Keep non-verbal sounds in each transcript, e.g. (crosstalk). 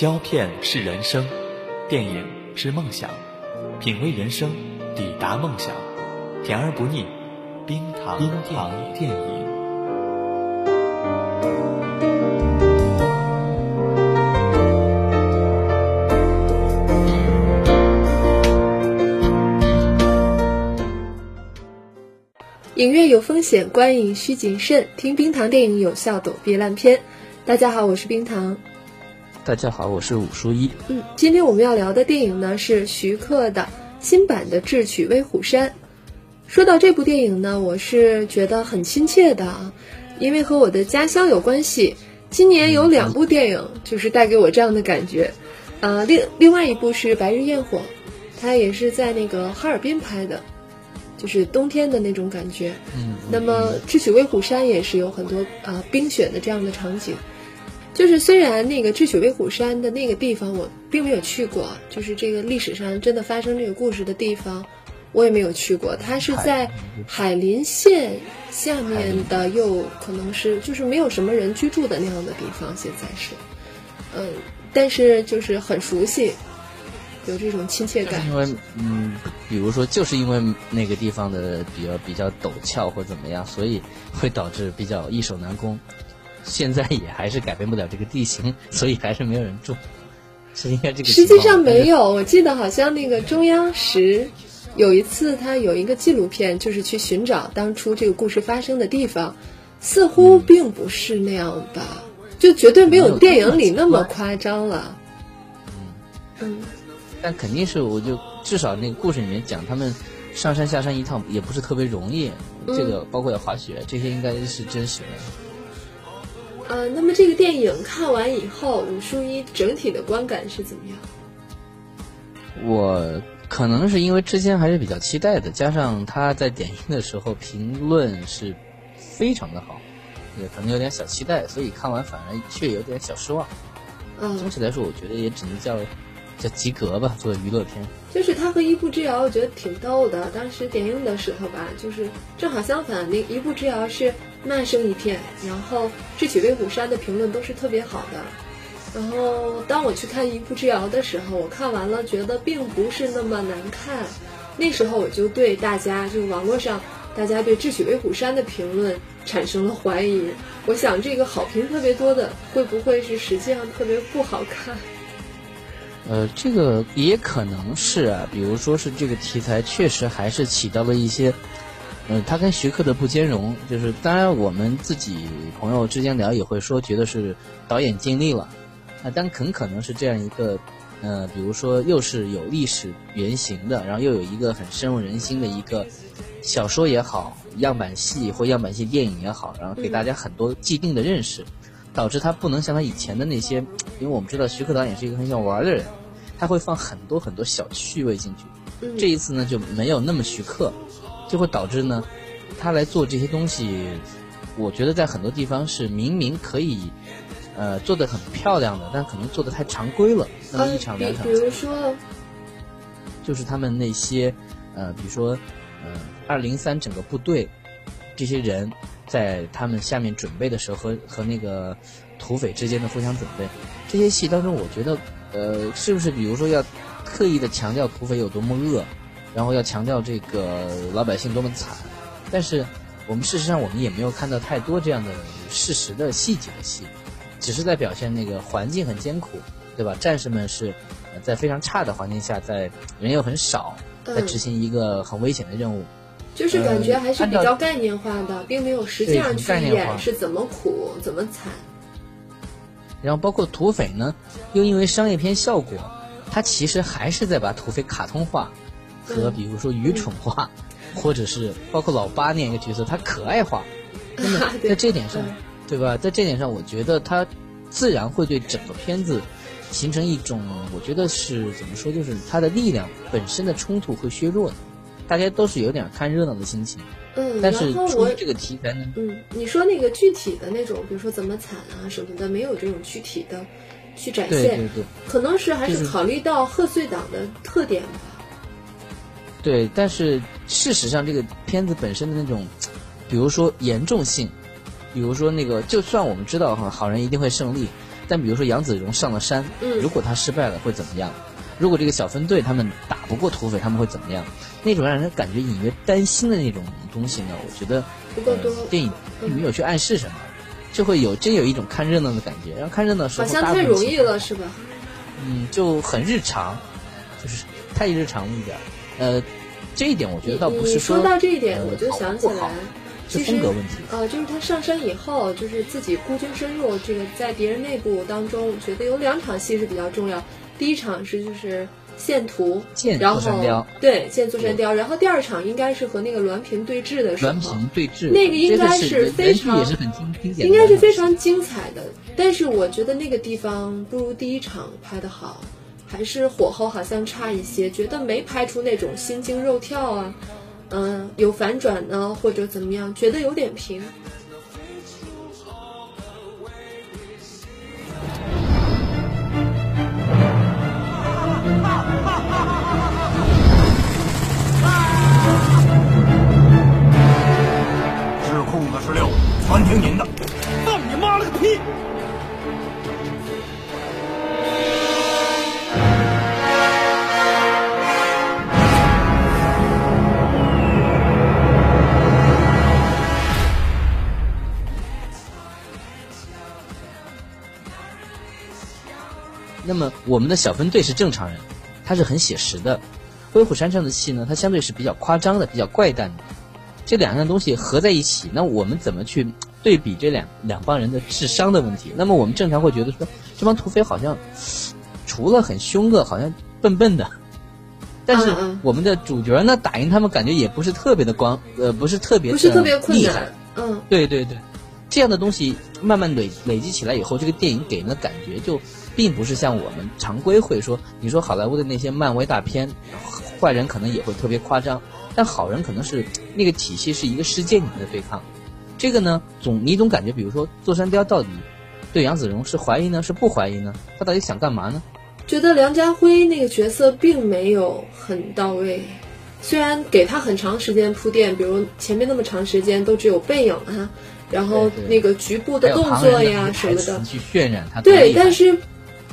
胶片是人生，电影是梦想，品味人生，抵达梦想，甜而不腻，冰糖冰糖电影。影院有风险，观影需谨慎。听冰糖电影，有效躲避烂片。大家好，我是冰糖。大家好，我是武书一。嗯，今天我们要聊的电影呢是徐克的新版的《智取威虎山》。说到这部电影呢，我是觉得很亲切的啊，因为和我的家乡有关系。今年有两部电影就是带给我这样的感觉，呃，另另外一部是《白日焰火》，它也是在那个哈尔滨拍的。就是冬天的那种感觉，嗯，那么智取威虎山也是有很多啊冰雪的这样的场景，就是虽然那个智取威虎山的那个地方我并没有去过，就是这个历史上真的发生这个故事的地方，我也没有去过，它是在海林县下面的，又可能是就是没有什么人居住的那样的地方，现在是，嗯，但是就是很熟悉。有这种亲切感，因为嗯，比如说，就是因为那个地方的比较比较陡峭或怎么样，所以会导致比较易守难攻。现在也还是改变不了这个地形，(laughs) 所以还是没有人住。是应该这个。实际上没有，我记得好像那个中央十有一次，他有一个纪录片，就是去寻找当初这个故事发生的地方，似乎并不是那样吧，就绝对没有电影里那么夸张了。嗯。但肯定是，我就至少那个故事里面讲，他们上山下山一趟也不是特别容易。这个包括要滑雪，这些应该是真实的。呃，那么这个电影看完以后，武淑一整体的观感是怎么样？我可能是因为之前还是比较期待的，加上他在点映的时候评论是非常的好，也可能有点小期待，所以看完反而却有点小失望。嗯，总体来说，我觉得也只能叫。叫及格吧，做娱乐片。就是他和一步之遥，我觉得挺逗的。当时点映的时候吧，就是正好相反，那一步之遥是骂声一片，然后智取威虎山的评论都是特别好的。然后当我去看一步之遥的时候，我看完了觉得并不是那么难看。那时候我就对大家，就网络上大家对智取威虎山的评论产生了怀疑。我想这个好评特别多的，会不会是实际上特别不好看？呃，这个也可能是啊，比如说是这个题材确实还是起到了一些，呃，它跟徐克的不兼容。就是当然我们自己朋友之间聊也会说，觉得是导演尽力了，啊，但很可能是这样一个，呃，比如说又是有历史原型的，然后又有一个很深入人心的一个小说也好，样板戏或样板戏电影也好，然后给大家很多既定的认识，导致他不能像他以前的那些，因为我们知道徐克导演是一个很喜欢玩的人。他会放很多很多小趣味进去，这一次呢就没有那么徐克，就会导致呢，他来做这些东西，我觉得在很多地方是明明可以，呃，做的很漂亮的，但可能做的太常规了。那么一场两场，比如说，就是他们那些，呃，比如说，呃，二零三整个部队，这些人在他们下面准备的时候和和那个土匪之间的互相准备，这些戏当中，我觉得。呃，是不是比如说要刻意的强调土匪有多么恶，然后要强调这个老百姓多么惨？但是我们事实上我们也没有看到太多这样的事实的细节的戏，只是在表现那个环境很艰苦，对吧？战士们是在非常差的环境下，在人又很少，在执行一个很危险的任务，就是感觉还是比较概念化的，并没有实际上去演是怎么苦怎么惨。然后包括土匪呢，又因为商业片效果，他其实还是在把土匪卡通化，和比如说愚蠢化，或者是包括老八那样一个角色，他可爱化。(laughs) 那么在这点上，对吧？在这点上，我觉得他自然会对整个片子形成一种，我觉得是怎么说，就是他的力量本身的冲突会削弱的。大家都是有点看热闹的心情。嗯，但是出于这个题材呢，嗯，你说那个具体的那种，比如说怎么惨啊什么的，没有这种具体的去展现，对对对，可能是还是考虑到贺岁档的特点吧。对，但是事实上这个片子本身的那种，比如说严重性，比如说那个，就算我们知道哈好人一定会胜利，但比如说杨子荣上了山，嗯如果他失败了会怎么样？如果这个小分队他们打不过土匪，他们会怎么样？那种让人感觉隐约担心的那种东西呢，我觉得不够多呃电影并没有去暗示什么，就会有真有一种看热闹的感觉。然后看热闹的时好候，像太容易了是吧？嗯，就很日常，就是太日常一点儿。呃，这一点我觉得倒不是说说到这一点，呃我就想起来，是其实风格问题。呃，就是他上山以后，就是自己孤军深入，这个在敌人内部当中，我觉得有两场戏是比较重要。第一场是就是献图，见然后对见座山雕，然后第二场应该是和那个栾平对峙的时候，栾平对峙，那个应该是非常也是应该是非常精彩的。但是我觉得那个地方不如第一场拍的好，还是火候好像差一些，觉得没拍出那种心惊肉跳啊，嗯、有反转呢或者怎么样，觉得有点平。智库的十六，全听您的。放你妈了个屁！那么我们的小分队是正常人，他是很写实的；威虎山上的戏呢，它相对是比较夸张的、比较怪诞的。这两样东西合在一起，那我们怎么去对比这两两帮人的智商的问题？那么我们正常会觉得说，这帮土匪好像除了很凶恶，好像笨笨的。但是我们的主角呢，打赢他们感觉也不是特别的光，呃，不是特别的不是特别困厉害难。嗯，对对对，这样的东西慢慢累累积起来以后，这个电影给人的感觉就并不是像我们常规会说，你说好莱坞的那些漫威大片，坏人可能也会特别夸张，但好人可能是那个体系是一个世界里面的对抗。这个呢，总你总感觉，比如说座山雕到底对杨子荣是怀疑呢，是不怀疑呢？他到底想干嘛呢？觉得梁家辉那个角色并没有很到位，虽然给他很长时间铺垫，比如前面那么长时间都只有背影啊，然后那个局部的动作呀什么的去渲染他对，但是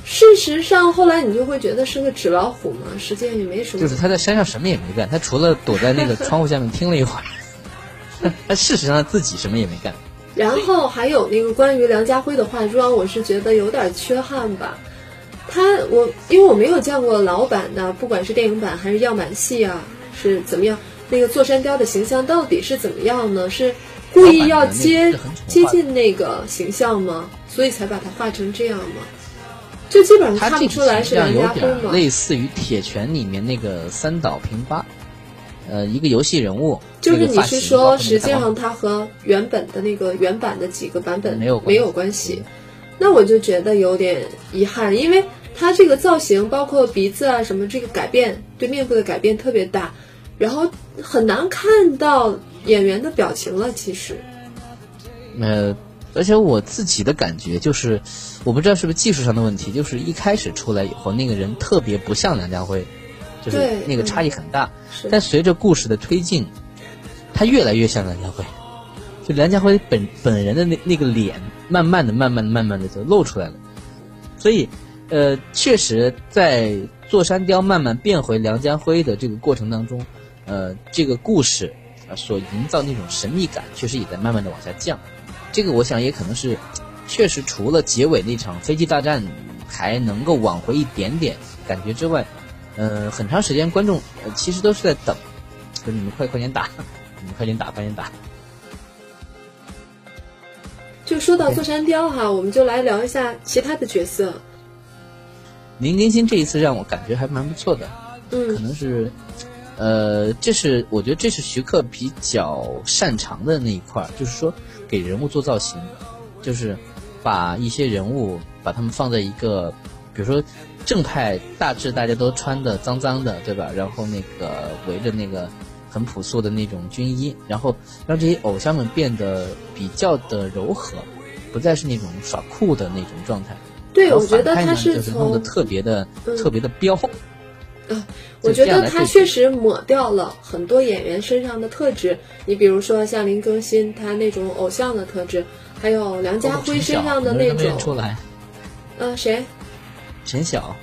事实上后来你就会觉得是个纸老虎嘛，实际上也没什么。就是他在山上什么也没干，他除了躲在那个窗户下面听了一会儿，(laughs) 他事实上自己什么也没干。然后还有那个关于梁家辉的化妆，我是觉得有点缺憾吧。他我因为我没有见过老版的，不管是电影版还是样板戏啊，是怎么样？那个座山雕的形象到底是怎么样呢？是故意要接接近那个形象吗？所以才把它画成这样吗？就基本上看不出来是梁家辉嘛。类似于《铁拳》里面那个三岛平八，呃，一个游戏人物。就是你是说，实际上它和原本的那个原版的几个版本没有关系没有关系，那我就觉得有点遗憾，因为它这个造型，包括鼻子啊什么，这个改变对面部的改变特别大，然后很难看到演员的表情了。其实，呃，而且我自己的感觉就是，我不知道是不是技术上的问题，就是一开始出来以后，那个人特别不像梁家辉，就是那个差异很大。是但随着故事的推进，他越来越像梁家辉，就梁家辉本本人的那那个脸，慢慢的、慢慢的、慢慢的就露出来了。所以，呃，确实在座山雕慢慢变回梁家辉的这个过程当中，呃，这个故事啊、所营造那种神秘感，确实也在慢慢的往下降。这个我想也可能是，确实除了结尾那场飞机大战还能够挽回一点点感觉之外，呃，很长时间观众呃其实都是在等，说你们快快点打，(laughs) 你们快点打，快点打。就说到座山雕哈，我们就来聊一下其他的角色。林更新这一次让我感觉还蛮不错的，嗯可嗯，能是，呃，这是我觉得这是徐克比较擅长的那一块儿，就是说给人物做造型，就是把一些人物把他们放在一个，比如说正派大致大家都穿的脏脏的，对吧？然后那个围着那个很朴素的那种军衣，然后让这些偶像们变得比较的柔和，不再是那种耍酷的那种状态。对，我觉得他是就是弄得从特别的、嗯特别的彪。我觉得他确实抹掉了很多演员身上的特质。你比如说像林更新，他那种偶像的特质，还有梁家辉身上的那很多人都没认出种，来，呃，谁？陈晓，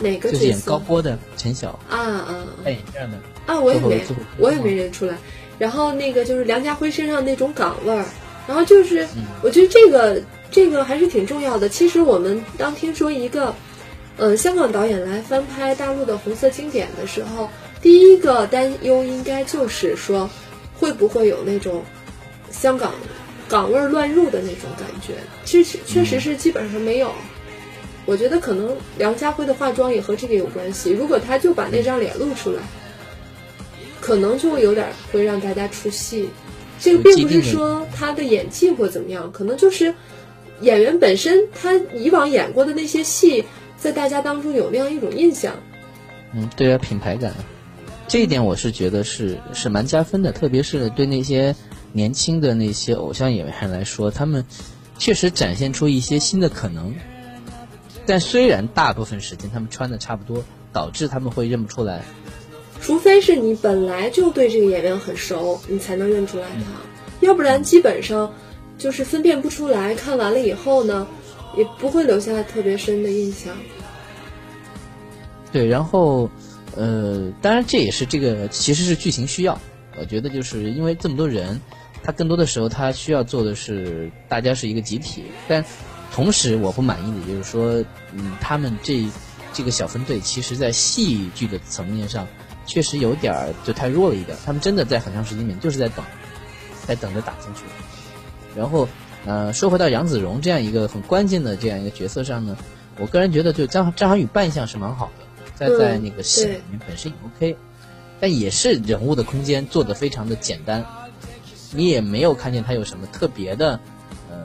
哪个就是演角色？高波的陈晓，啊啊扮演这样的。啊！我也没我也没认出来。然后那个就是梁家辉身上那种港味儿，然后就是嗯我觉得这个这个还是挺重要的。其实我们当听说一个，嗯，香港导演来翻拍大陆的红色经典的时候，第一个担忧应该就是说，会不会有那种香港港味儿乱入的那种感觉？其实确实是基本上没有。我觉得可能梁家辉的化妆也和这个有关系。如果他就把那张脸露出来，可能就有点会让大家出戏。这个并不是说他的演技或怎么样，可能就是演员本身他以往演过的那些戏，在大家当中有那样一种印象。嗯，对啊，品牌感，这一点我是觉得是是蛮加分的，特别是对那些年轻的那些偶像演员来说，他们确实展现出一些新的可能。但虽然大部分时间他们穿的差不多，导致他们会认不出来。除非是你本来就对这个演员很熟，你才能认出来他，要不然基本上就是分辨不出来。看完了以后呢，也不会留下特别深的印象。对，然后，呃，当然这也是这个其实是剧情需要。我觉得就是因为这么多人，他更多的时候他需要做的是大家是一个集体，但同时我不满意的就是说，嗯，他们这这个小分队其实在戏剧的层面上确实有点儿就太弱了一点，他们真的在很长时间里面就是在等，在等着打进去。然后，呃，说回到杨子荣这样一个很关键的这样一个角色上呢，我个人觉得就张张涵予扮相是蛮好的。在在那个戏里面本身也 OK，但也是人物的空间做的非常的简单，你也没有看见他有什么特别的，呃，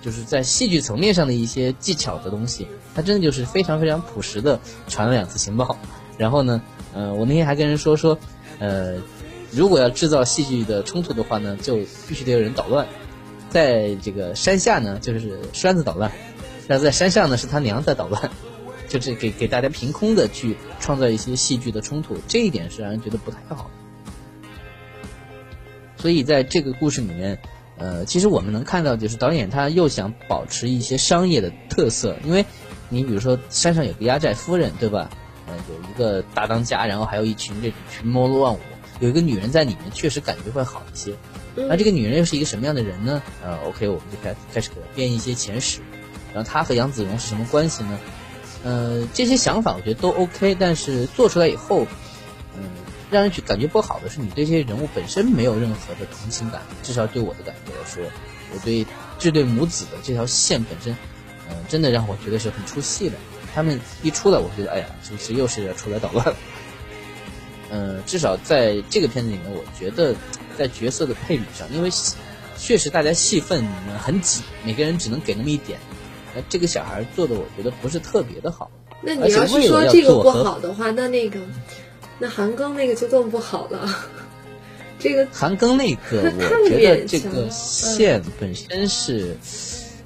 就是在戏剧层面上的一些技巧的东西，他真的就是非常非常朴实的传了两次情报，然后呢，呃，我那天还跟人说说，呃，如果要制造戏剧的冲突的话呢，就必须得有人捣乱，在这个山下呢就是栓子捣乱，那在山上呢是他娘在捣乱。(laughs) 就是给给大家凭空的去创造一些戏剧的冲突，这一点是让人觉得不太好。所以在这个故事里面，呃，其实我们能看到，就是导演他又想保持一些商业的特色，因为你比如说山上有个压寨夫人，对吧？呃，有一个大当家，然后还有一群这种群魔乱舞，有一个女人在里面，确实感觉会好一些。那这个女人又是一个什么样的人呢？呃，OK，我们就开开始给她编一些前史，然后她和杨子荣是什么关系呢？呃，这些想法我觉得都 OK，但是做出来以后，嗯，让人去感觉不好的是，你对这些人物本身没有任何的同情感，至少对我的感觉来说，我对这对母子的这条线本身，呃，真的让我觉得是很出戏的。他们一出来，我觉得，哎呀，这是又是出来捣乱了。呃，至少在这个片子里面，我觉得在角色的配比上，因为确实大家戏份很挤，每个人只能给那么一点。那这个小孩做的，我觉得不是特别的好。那你要是说这个不好的话，那那个，那韩庚那个就更不好了。这个韩庚那个，我觉得这个线本身是，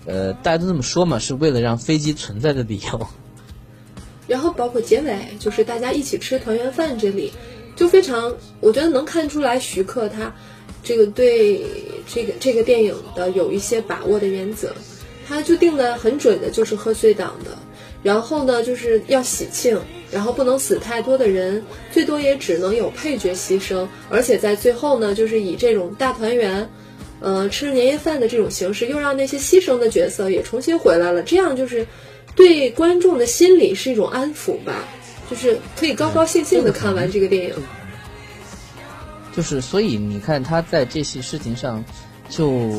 呃，大家都这么说嘛，是为了让飞机存在的理由。(laughs) 然后包括结尾，就是大家一起吃团圆饭这里，就非常，我觉得能看出来徐克他这个对这个这个电影的有一些把握的原则。他就定的很准的，就是贺岁档的，然后呢，就是要喜庆，然后不能死太多的人，最多也只能有配角牺牲，而且在最后呢，就是以这种大团圆，呃，吃年夜饭的这种形式，又让那些牺牲的角色也重新回来了，这样就是对观众的心理是一种安抚吧，就是可以高高兴兴的看完这个电影。就是，所以你看他在这些事情上就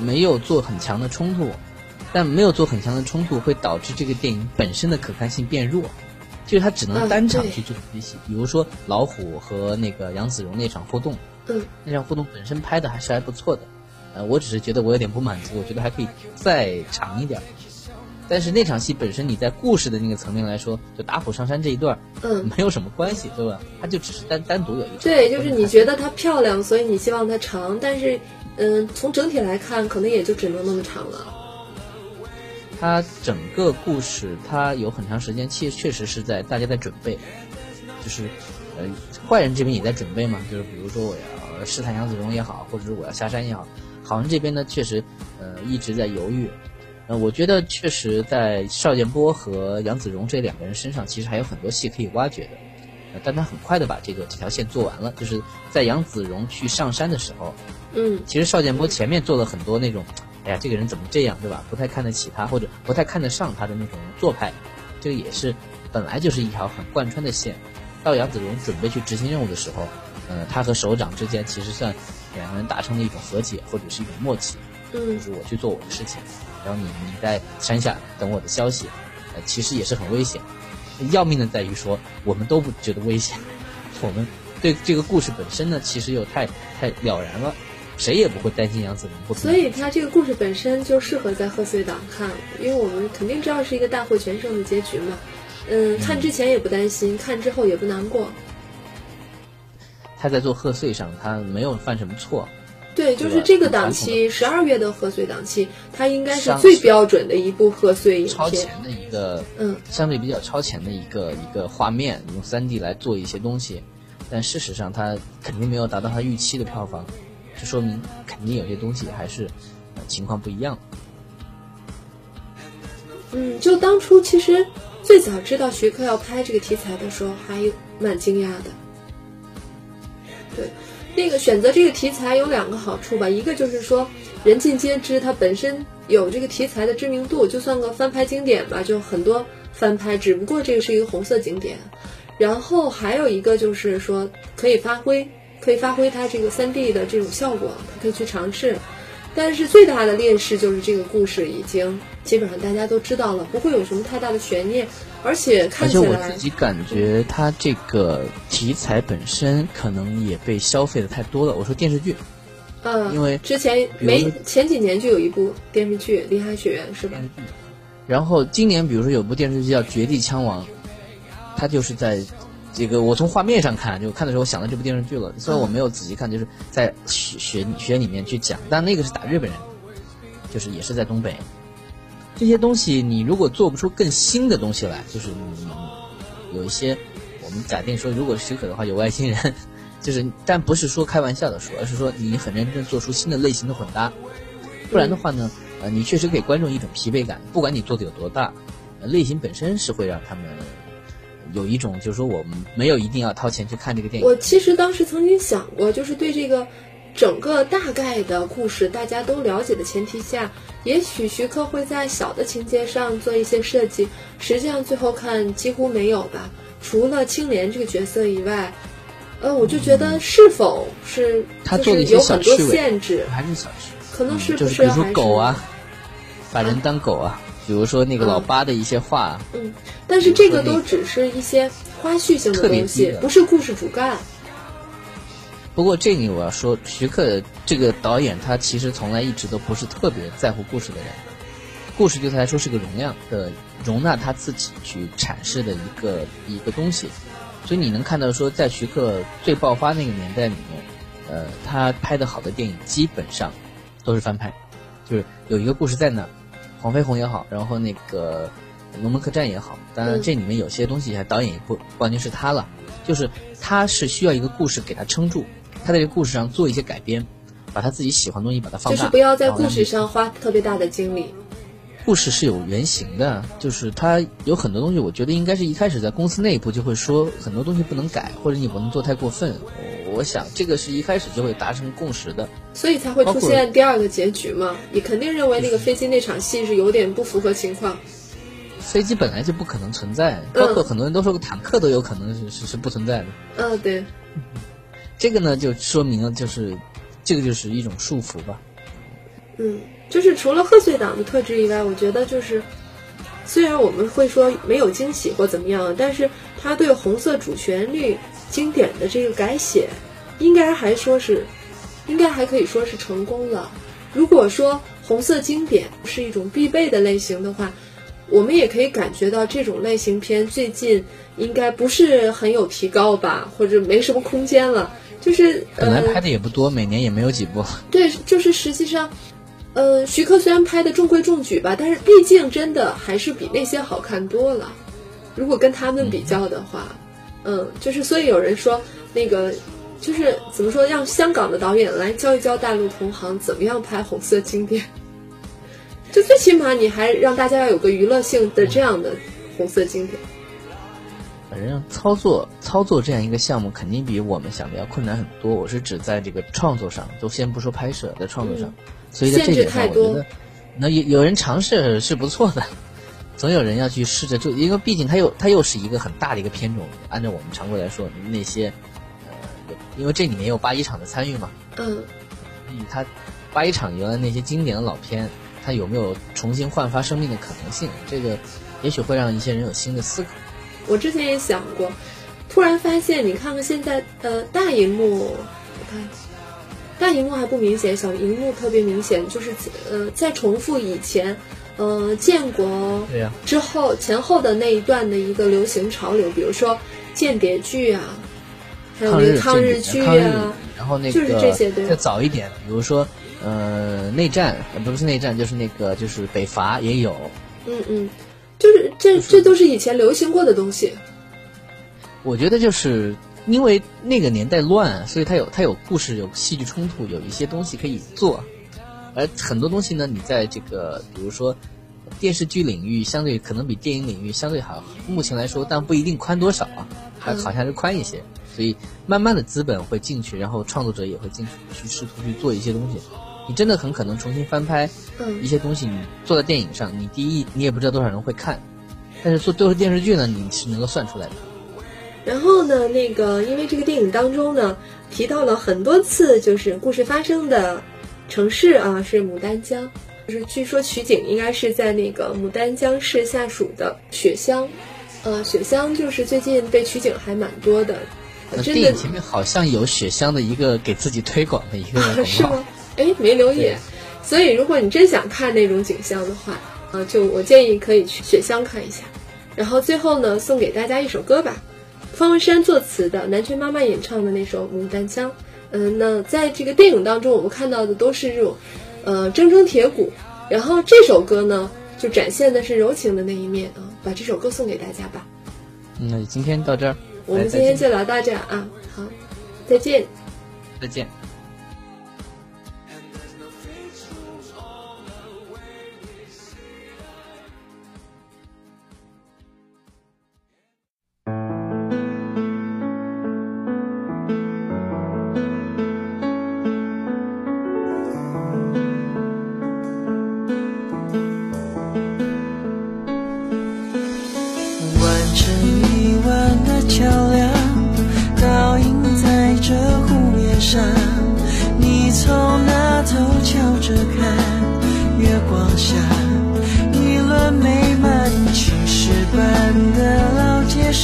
没有做很强的冲突。但没有做很强的冲突，会导致这个电影本身的可看性变弱，就是他只能单场去做这些戏，比如说老虎和那个杨子荣那场互动，嗯，那场互动本身拍的还是还不错的，呃，我只是觉得我有点不满足，我觉得还可以再长一点。但是那场戏本身，你在故事的那个层面来说，就打虎上山这一段，嗯，没有什么关系，对吧？它就只是单单独有一场。对，就是你觉得它漂亮，所以你希望它长，但是，嗯，从整体来看，可能也就只能那么长了。它整个故事，它有很长时间，确确实是在大家在准备，就是呃，坏人这边也在准备嘛，就是比如说我要试探杨子荣也好，或者是我要下山也好，好人这边呢确实呃一直在犹豫，呃，我觉得确实在邵建波和杨子荣这两个人身上，其实还有很多戏可以挖掘的。呃，但他很快的把这个这条线做完了，就是在杨子荣去上山的时候，嗯，其实邵建波前面做了很多那种，哎呀，这个人怎么这样，对吧？不太看得起他，或者不太看得上他的那种做派，这个也是本来就是一条很贯穿的线。到杨子荣准备去执行任务的时候，呃，他和首长之间其实算两个人达成了一种和解，或者是一种默契，嗯就是我去做我的事情，然后你你在山下等我的消息，呃，其实也是很危险。要命的在于说，我们都不觉得危险，(laughs) 我们对这个故事本身呢，其实又太太了然了，谁也不会担心杨子荣不。所以他这个故事本身就适合在贺岁档看，因为我们肯定知道是一个大获全胜的结局嘛。嗯，看之前也不担心，看之后也不难过。他在做贺岁上，他没有犯什么错。对，就是这个档期，十二月的贺岁档期，它应该是最标准的一部贺岁影片。超前的一个，嗯，相对比较超前的一个一个画面，用三 D 来做一些东西，但事实上它肯定没有达到它预期的票房，这说明肯定有些东西还是、呃、情况不一样。嗯，就当初其实最早知道徐克要拍这个题材的时候，还蛮惊讶的。对，那个选择这个题材有两个好处吧，一个就是说人尽皆知，它本身有这个题材的知名度，就算个翻拍经典吧，就很多翻拍，只不过这个是一个红色经典。然后还有一个就是说可以发挥，可以发挥它这个三 D 的这种效果，可以去尝试。但是最大的劣势就是这个故事已经基本上大家都知道了，不会有什么太大的悬念，而且看起来而且我自己感觉它这个题材本身可能也被消费的太多了。我说电视剧，嗯，因为之前没前几年就有一部电视剧《林海雪原》是吧？然后今年比如说有部电视剧叫《绝地枪王》，它就是在这个我从画面上看，就看的时候我想到这部电视剧了。虽然我没有仔细看，就是在学学学里面去讲，但那个是打日本人，就是也是在东北。这些东西你如果做不出更新的东西来，就是有一些我们假定说，如果许可的话，有外星人，就是但不是说开玩笑的说，而是说你很认真做出新的类型的混搭，不然的话呢，呃，你确实给观众一种疲惫感，不管你做的有多大，呃类型本身是会让他们有一种就是说我们没有一定要掏钱去看这个电影。我其实当时曾经想过，就是对这个整个大概的故事大家都了解的前提下，也许徐克会在小的情节上做一些设计。实际上最后看几乎没有吧，除了青莲这个角色以外，呃，我就觉得是否是嗯他就是做了一些有很多限制，还是小事，可能是不就是比如说狗啊，把人当狗啊，比如说那个老八的一些话。啊，嗯，但是这个都只是一些花絮性的东西不是故事主干。不过这里我要说，徐克这个导演他其实从来一直都不是特别在乎故事的人，故事对他来说是个容量的容纳他自己去阐释的一个一个东西，所以你能看到说，在徐克最爆发那个年代里面，呃，他拍的好的电影基本上都是翻拍，就是有一个故事在那儿，黄飞鸿也好，然后那个《龙门客栈》也好，当然嗯这里面有些东西还导演也不不完全是他了，就是他是需要一个故事给他撑住，他在这个故事上做一些改编，把他自己喜欢的东西把它放大，就是不要在故事上花特别大的精力。故事是有原型的，就是它有很多东西，我觉得应该是一开始在公司内部就会说很多东西不能改，或者你不能做太过分。我我想这个是一开始就会达成共识的。所以才会出现第二个结局嘛？你肯定认为那个飞机那场戏是有点不符合情况。飞机本来就不可能存在，嗯包括很多人都说坦克都有可能是是是不存在的。嗯，对，这个呢，就说明了就是这个就是一种束缚吧。嗯，就是除了贺岁档的特质以外，我觉得就是，虽然我们会说没有惊喜或怎么样，但是他对红色主旋律经典的这个改写，应该还说是，应该还可以说是成功了。如果说红色经典是一种必备的类型的话，我们也可以感觉到这种类型片最近应该不是很有提高吧，或者没什么空间了。就是呃本来拍的也不多，每年也没有几部。对，就是实际上，呃，徐克虽然拍的中规中矩吧，但是毕竟真的还是比那些好看多了。如果跟他们比较的话，嗯，就是所以有人说那个就是怎么说，让香港的导演来教一教大陆同行怎么样拍红色经典。就最起码你还让大家要有个娱乐性的这样的红色经典。反正操作操作这样一个项目，肯定比我们想的要困难很多。我是指在这个创作上，都先不说拍摄，在创作上，所以在这点上，我觉得那有有人尝试是不错的，总有人要去试着，做因为毕竟它又它又是一个很大的一个片种。按照我们常规来说，那些呃，因为这里面有八一厂的参与嘛，嗯，以他八一厂原来那些经典的老片，它有没有重新焕发生命的可能性？这个也许会让一些人有新的思考。我之前也想过，突然发现，你看看现在，呃，大荧幕，我看，大荧幕还不明显，小荧幕特别明显，就是呃，在重复以前，呃，建国之后前后的那一段的一个流行潮流，比如说间谍剧啊，还有那个抗日剧啊，然后那个就是这些，对，再早一点，比如说呃，内战，不是内战，就是那个就是北伐也有，嗯嗯。就是这，这都是以前流行过的东西。我觉得就是因为那个年代乱，所以它有它有故事，有戏剧冲突，有一些东西可以做。而很多东西呢，你在这个比如说电视剧领域，相对可能比电影领域相对好。目前来说，但不一定宽多少啊，还好像是宽一些。所以慢慢的资本会进去，然后创作者也会进去，去试图去做一些东西。你真的很可能重新翻拍一些东西，你做在电影上，你第一你也不知道多少人会看，但是做都是电视剧呢，你是能够算出来的。然后呢，那个因为这个电影当中呢提到了很多次，就是故事发生的城市啊是牡丹江，就是据说取景应该是在那个牡丹江市下属的雪乡，呃，雪乡就是最近被取景还蛮多的。电影前面好像有雪乡的一个给自己推广的一个 (laughs) 广告。哎，没留意，所以如果你真想看那种景象的话，啊，就我建议可以去雪乡看一下。然后最后呢，送给大家一首歌吧，方文山作词的，南拳妈妈演唱的那首《牡丹江》。嗯，那在这个电影当中，我们看到的都是这种，呃，铮铮铁骨。然后这首歌呢，就展现的是柔情的那一面啊。把这首歌送给大家吧。那今天到这儿，我们今天就聊到这啊。好，再见。再见。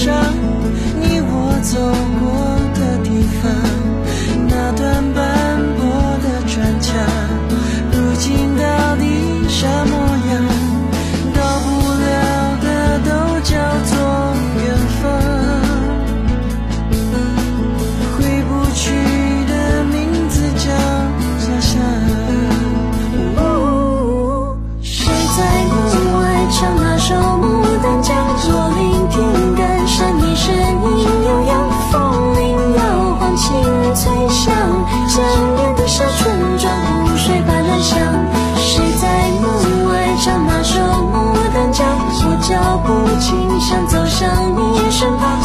伤想走向你身旁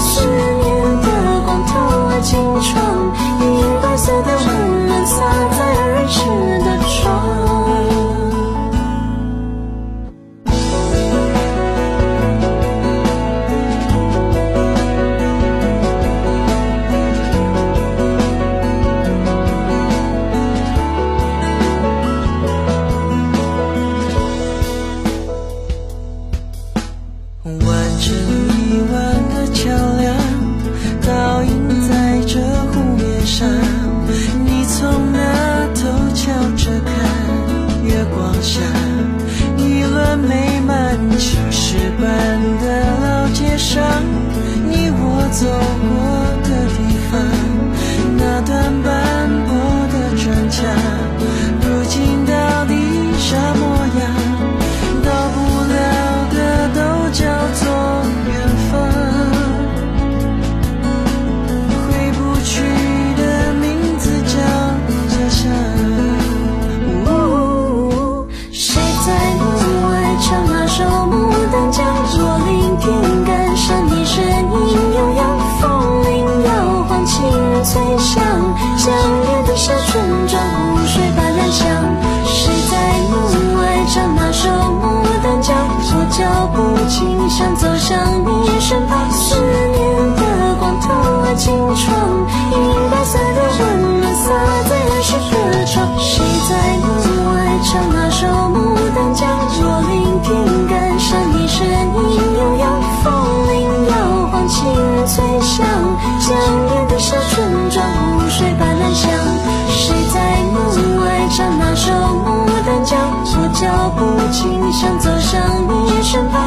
想走向你身旁，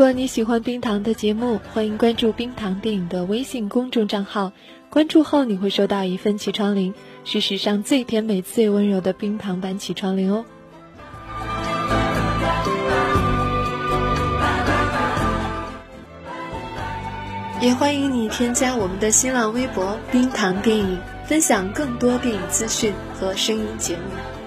如果你喜欢冰糖的节目，欢迎关注冰糖电影的微信公众账号。关注后，你会收到一份起床铃，是史上最甜美、最温柔的冰糖版起床铃哦。也欢迎你添加我们的新浪微博“冰糖电影”，分享更多电影资讯和声音节目。